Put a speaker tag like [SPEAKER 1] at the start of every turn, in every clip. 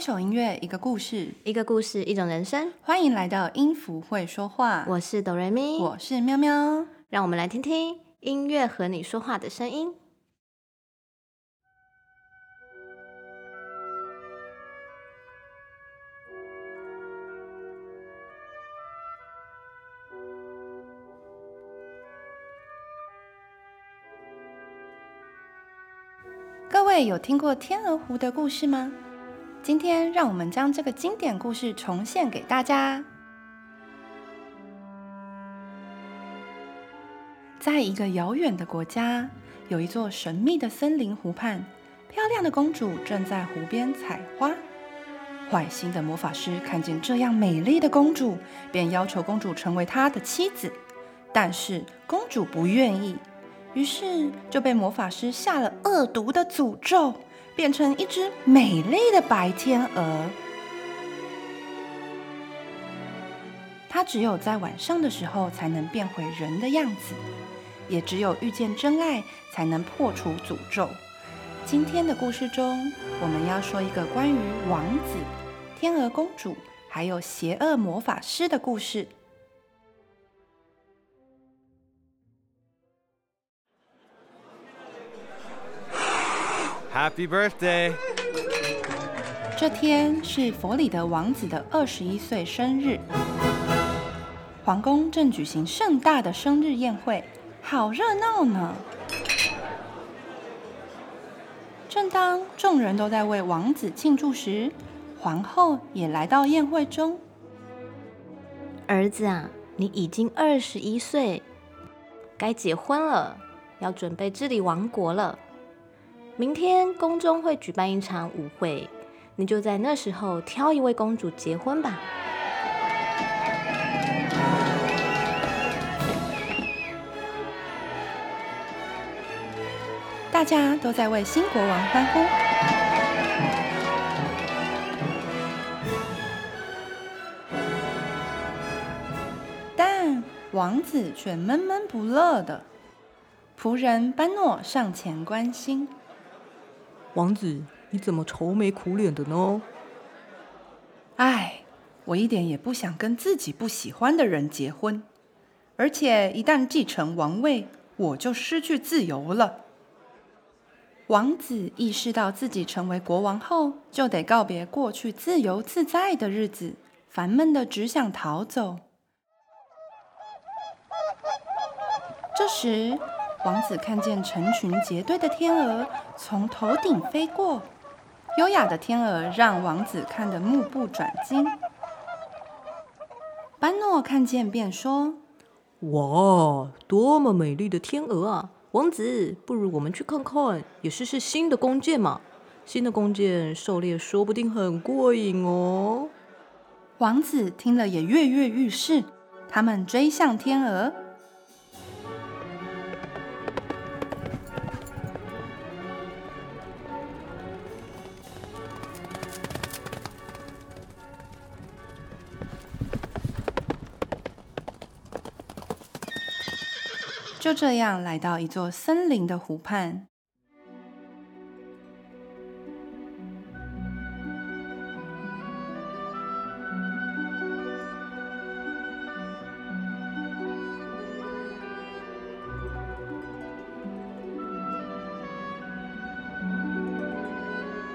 [SPEAKER 1] 一首音乐，一个故事，
[SPEAKER 2] 一个故事，一种人生。
[SPEAKER 1] 欢迎来到音符会说话。
[SPEAKER 2] 我是哆瑞咪，
[SPEAKER 1] 我是喵喵。
[SPEAKER 2] 让我们来听听音乐和你说话的声音。
[SPEAKER 1] 各位有听过天鹅湖的故事吗？今天让我们将这个经典故事重现给大家。在一个遥远的国家，有一座神秘的森林湖畔，漂亮的公主正在湖边采花。坏心的魔法师看见这样美丽的公主，便要求公主成为他的妻子，但是公主不愿意，于是就被魔法师下了恶毒的诅咒。变成一只美丽的白天鹅，它只有在晚上的时候才能变回人的样子，也只有遇见真爱才能破除诅咒。今天的故事中，我们要说一个关于王子、天鹅公主还有邪恶魔法师的故事。
[SPEAKER 3] Happy birthday！
[SPEAKER 1] 这天是佛里德王子的二十一岁生日，皇宫正举行盛大的生日宴会，好热闹呢。正当众人都在为王子庆祝时，皇后也来到宴会中。
[SPEAKER 2] 儿子啊，你已经二十一岁，该结婚了，要准备治理王国了。明天宫中会举办一场舞会，你就在那时候挑一位公主结婚吧。
[SPEAKER 1] 大家都在为新国王欢呼，但王子却闷闷不乐的。仆人班诺上前关心。
[SPEAKER 4] 王子，你怎么愁眉苦脸的呢？
[SPEAKER 1] 唉，我一点也不想跟自己不喜欢的人结婚，而且一旦继承王位，我就失去自由了。王子意识到自己成为国王后，就得告别过去自由自在的日子，烦闷的只想逃走。这时，王子看见成群结队的天鹅从头顶飞过，优雅的天鹅让王子看得目不转睛。班诺看见便说：“
[SPEAKER 4] 哇，多么美丽的天鹅啊！王子，不如我们去看看，也试试新的弓箭嘛。新的弓箭狩猎说不定很过瘾哦。”
[SPEAKER 1] 王子听了也跃跃欲试，他们追向天鹅。就这样来到一座森林的湖畔，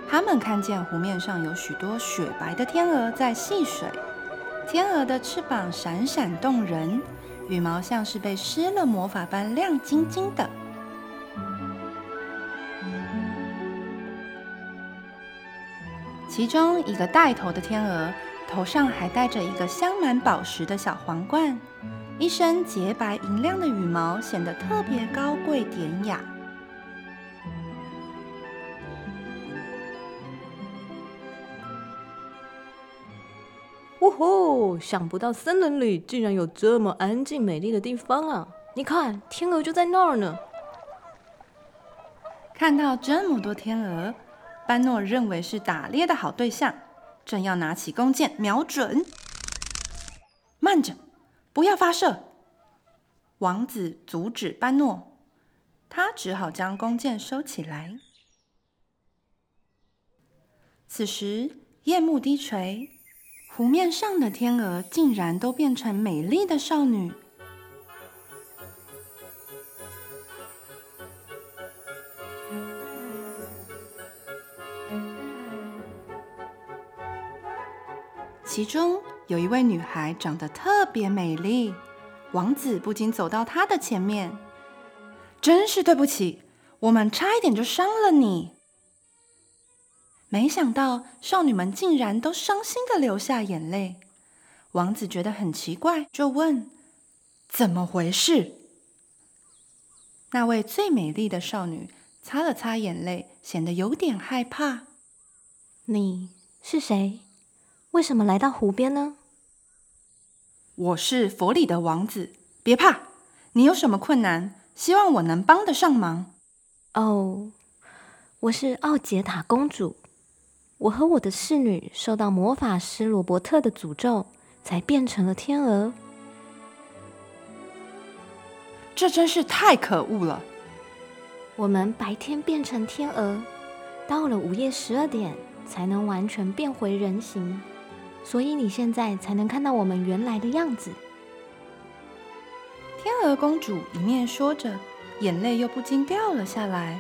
[SPEAKER 1] 他们看见湖面上有许多雪白的天鹅在戏水，天鹅的翅膀闪闪动人。羽毛像是被施了魔法般亮晶晶的。其中一个带头的天鹅，头上还戴着一个镶满宝石的小皇冠，一身洁白莹亮的羽毛显得特别高贵典雅。
[SPEAKER 4] 想不到森林里竟然有这么安静美丽的地方啊！你看，天鹅就在那儿呢。
[SPEAKER 1] 看到这么多天鹅，班诺认为是打猎的好对象，正要拿起弓箭瞄准。慢着，不要发射！王子阻止班诺，他只好将弓箭收起来。此时。夜幕低垂，湖面上的天鹅竟然都变成美丽的少女。其中有一位女孩长得特别美丽，王子不禁走到她的前面。真是对不起，我们差一点就伤了你。没想到少女们竟然都伤心的流下眼泪。王子觉得很奇怪，就问：“怎么回事？”那位最美丽的少女擦了擦眼泪，显得有点害怕。
[SPEAKER 2] “你是谁？为什么来到湖边呢？”“
[SPEAKER 1] 我是佛里的王子，别怕。你有什么困难？希望我能帮得上忙。”“
[SPEAKER 2] 哦，我是奥杰塔公主。”我和我的侍女受到魔法师罗伯特的诅咒，才变成了天鹅。
[SPEAKER 1] 这真是太可恶了！
[SPEAKER 2] 我们白天变成天鹅，到了午夜十二点才能完全变回人形，所以你现在才能看到我们原来的样子。
[SPEAKER 1] 天鹅公主一面说着，眼泪又不禁掉了下来。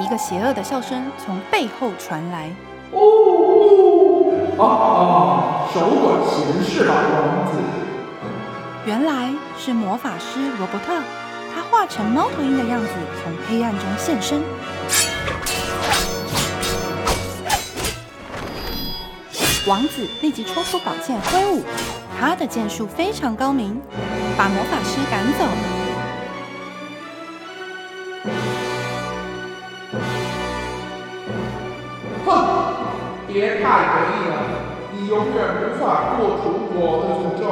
[SPEAKER 1] 一个邪恶的笑声从背后传来。
[SPEAKER 3] 哦哦，啊！少管闲事吧，王子。
[SPEAKER 1] 原来是魔法师罗伯特，他化成猫头鹰的样子从黑暗中现身。王子立即抽出宝剑挥舞，他的剑术非常高明，把魔法师赶走
[SPEAKER 3] 太得意了，你永远无法破除我的诅咒。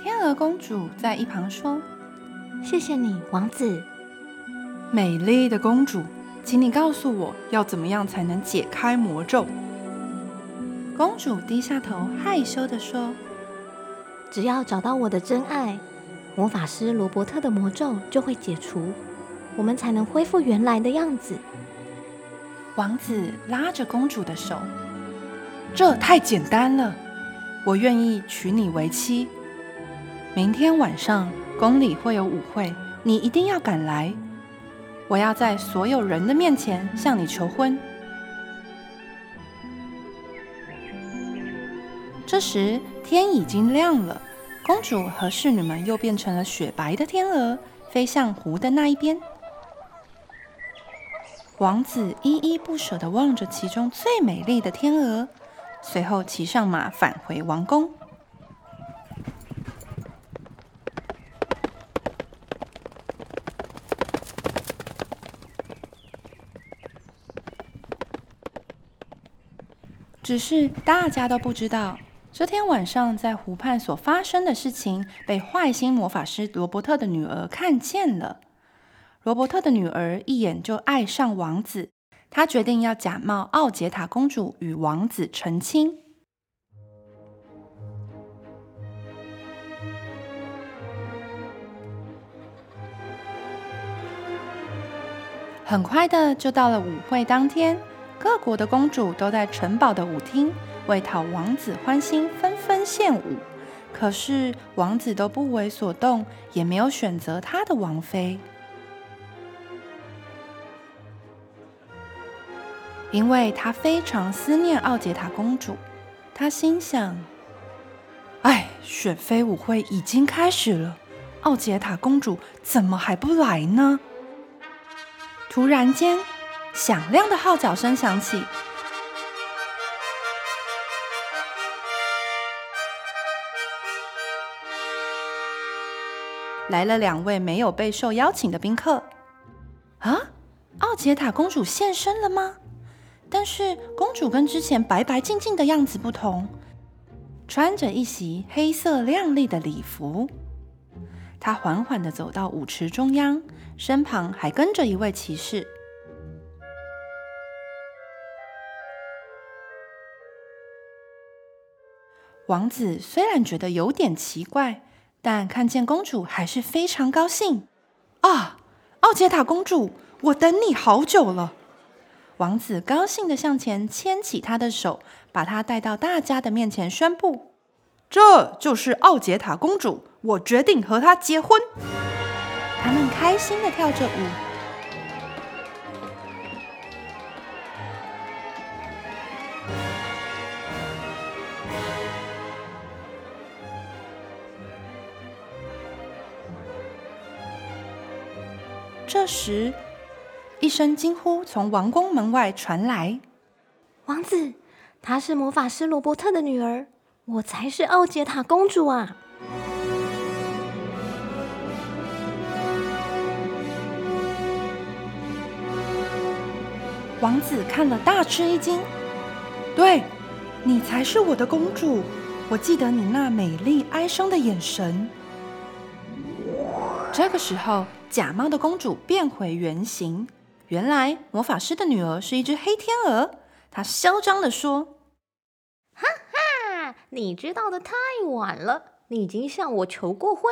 [SPEAKER 1] 天鹅公主在一旁说：“
[SPEAKER 2] 谢谢你，王子。
[SPEAKER 1] 美丽的公主，请你告诉我要怎么样才能解开魔咒。”公主低下头，害羞地说。
[SPEAKER 2] 只要找到我的真爱，魔法师罗伯特的魔咒就会解除，我们才能恢复原来的样子。
[SPEAKER 1] 王子拉着公主的手，这太简单了，我愿意娶你为妻。明天晚上宫里会有舞会，你一定要赶来。我要在所有人的面前向你求婚。这时天已经亮了，公主和侍女们又变成了雪白的天鹅，飞向湖的那一边。王子依依不舍地望着其中最美丽的天鹅，随后骑上马返回王宫。只是大家都不知道。这天晚上，在湖畔所发生的事情被坏心魔法师罗伯特的女儿看见了。罗伯特的女儿一眼就爱上王子，她决定要假冒奥杰塔公主与王子成亲。很快的就到了舞会当天，各国的公主都在城堡的舞厅。为讨王子欢心，纷纷献舞。可是王子都不为所动，也没有选择他的王妃，因为他非常思念奥杰塔公主。他心想：“哎，选妃舞会已经开始了，奥杰塔公主怎么还不来呢？”突然间，响亮的号角声响起。来了两位没有被受邀请的宾客，啊，奥杰塔公主现身了吗？但是公主跟之前白白净净的样子不同，穿着一袭黑色亮丽的礼服。她缓缓的走到舞池中央，身旁还跟着一位骑士。王子虽然觉得有点奇怪，但看见公主还是非常高兴。啊，奥杰塔公主，我等你好久了！王子高兴地向前牵起她的手，把她带到大家的面前，宣布：“这就是奥杰塔公主，我决定和她结婚。”他们开心地跳着舞。这时，一声惊呼从王宫门外传来：“
[SPEAKER 2] 王子，她是魔法师罗伯特的女儿，我才是奥杰塔公主啊！”
[SPEAKER 1] 王子看了大吃一惊：“对，你才是我的公主！我记得你那美丽哀伤的眼神。”这个时候。假冒的公主变回原形，原来魔法师的女儿是一只黑天鹅。她嚣张地说：“
[SPEAKER 2] 哈哈，你知道的太晚了，你已经向我求过婚，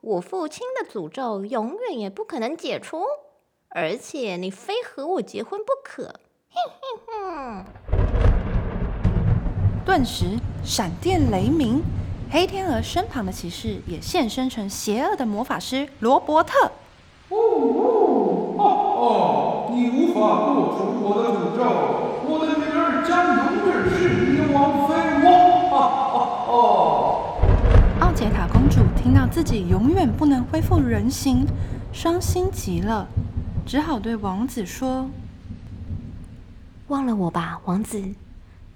[SPEAKER 2] 我父亲的诅咒永远也不可能解除，而且你非和我结婚不可。”嘿嘿哼！
[SPEAKER 1] 顿时闪电雷鸣，黑天鹅身旁的骑士也现身成邪恶的魔法师罗伯特。哦
[SPEAKER 3] 哦哦哦！你无法破除我的诅咒，我的女儿将永远是你的王妃！哇哈哈哈！
[SPEAKER 1] 奥杰塔公主听到自己永远不能恢复人形，伤心极了，只好对王子说：“
[SPEAKER 2] 忘了我吧，王子，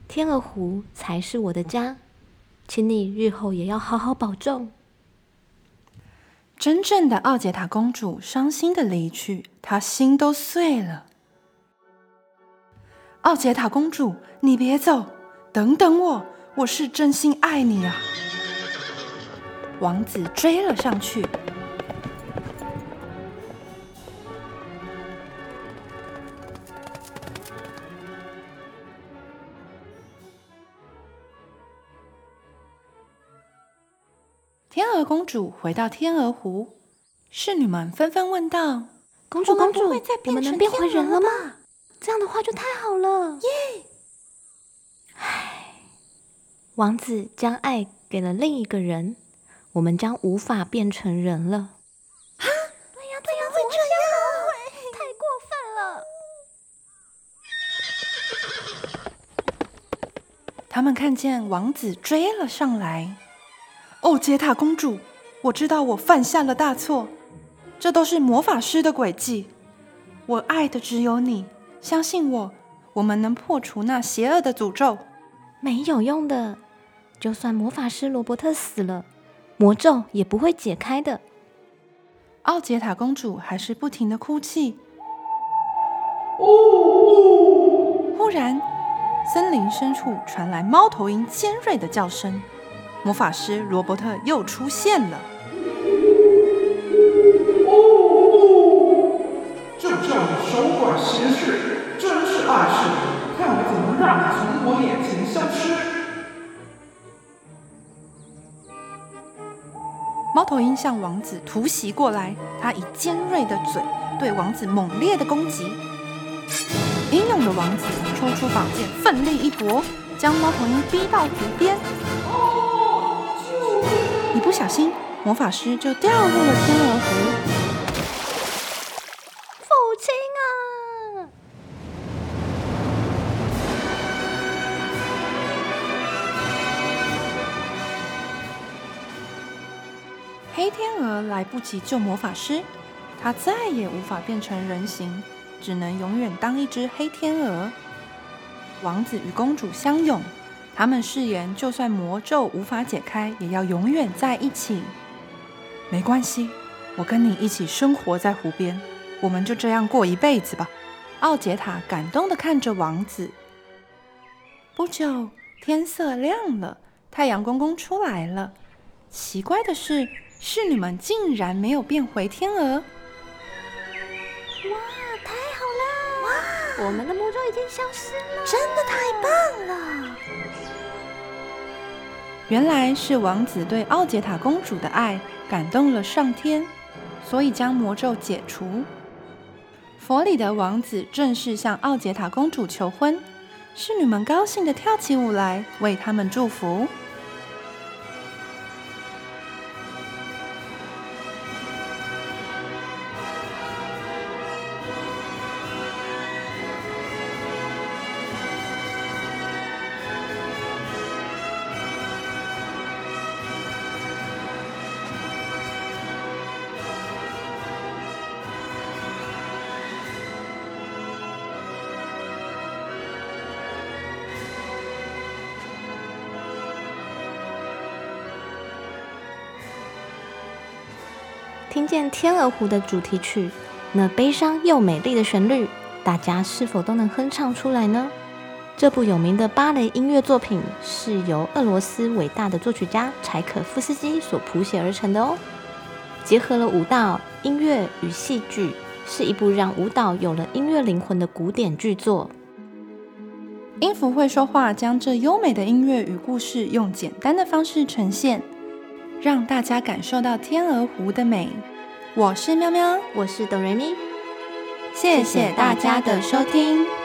[SPEAKER 2] 天鹅湖才是我的家，请你日后也要好好保重。”
[SPEAKER 1] 真正的奥杰塔公主伤心的离去，她心都碎了。奥杰塔公主，你别走，等等我，我是真心爱你啊！王子追了上去。公主回到天鹅湖，侍女们纷纷问道：“
[SPEAKER 2] 公主，公主，
[SPEAKER 1] 我
[SPEAKER 2] 们能变回人了吗？这样的话就太好了。”耶！唉，王子将爱给了另一个人，我们将无法变成人了。啊！
[SPEAKER 1] 对呀，对呀，会这样？
[SPEAKER 2] 太过
[SPEAKER 1] 分了！他们看见王子追了上来。哦，杰塔公主，我知道我犯下了大错，这都是魔法师的诡计。我爱的只有你，相信我，我们能破除那邪恶的诅咒。
[SPEAKER 2] 没有用的，就算魔法师罗伯特死了，魔咒也不会解开的。
[SPEAKER 1] 奥杰塔公主还是不停的哭泣。
[SPEAKER 3] 哦哦！
[SPEAKER 1] 忽然，森林深处传来猫头鹰尖锐的叫声。魔法师罗伯特又出现了。
[SPEAKER 3] 哦，就叫你手管闲事，真是碍事！看我怎么让你从我眼前消失！
[SPEAKER 1] 猫头鹰向王子突袭过来，他以尖锐的嘴对王子猛烈的攻击。英勇的王子抽出宝剑，奋力一搏，将猫头鹰逼到湖边。一不小心，魔法师就掉入了天鹅湖。
[SPEAKER 2] 父亲啊！
[SPEAKER 1] 黑天鹅来不及救魔法师，他再也无法变成人形，只能永远当一只黑天鹅。王子与公主相拥。他们誓言，就算魔咒无法解开，也要永远在一起。没关系，我跟你一起生活在湖边，我们就这样过一辈子吧。奥杰塔感动的看着王子。不久，天色亮了，太阳公公出来了。奇怪的是，侍女们竟然没有变回天鹅。
[SPEAKER 2] 哇，太好了！哇，我们的魔咒已经消失了，
[SPEAKER 1] 真的太棒了！原来是王子对奥杰塔公主的爱感动了上天，所以将魔咒解除。佛里的王子正式向奥杰塔公主求婚，侍女们高兴地跳起舞来，为他们祝福。
[SPEAKER 2] 听见《天鹅湖》的主题曲，那悲伤又美丽的旋律，大家是否都能哼唱出来呢？这部有名的芭蕾音乐作品是由俄罗斯伟大的作曲家柴可夫斯基所谱写而成的哦，结合了舞蹈、音乐与戏剧，是一部让舞蹈有了音乐灵魂的古典巨作。
[SPEAKER 1] 音符会说话，将这优美的音乐与故事用简单的方式呈现。让大家感受到天鹅湖的美。我是喵喵，
[SPEAKER 2] 我是哆瑞咪，
[SPEAKER 1] 谢谢大家的收听。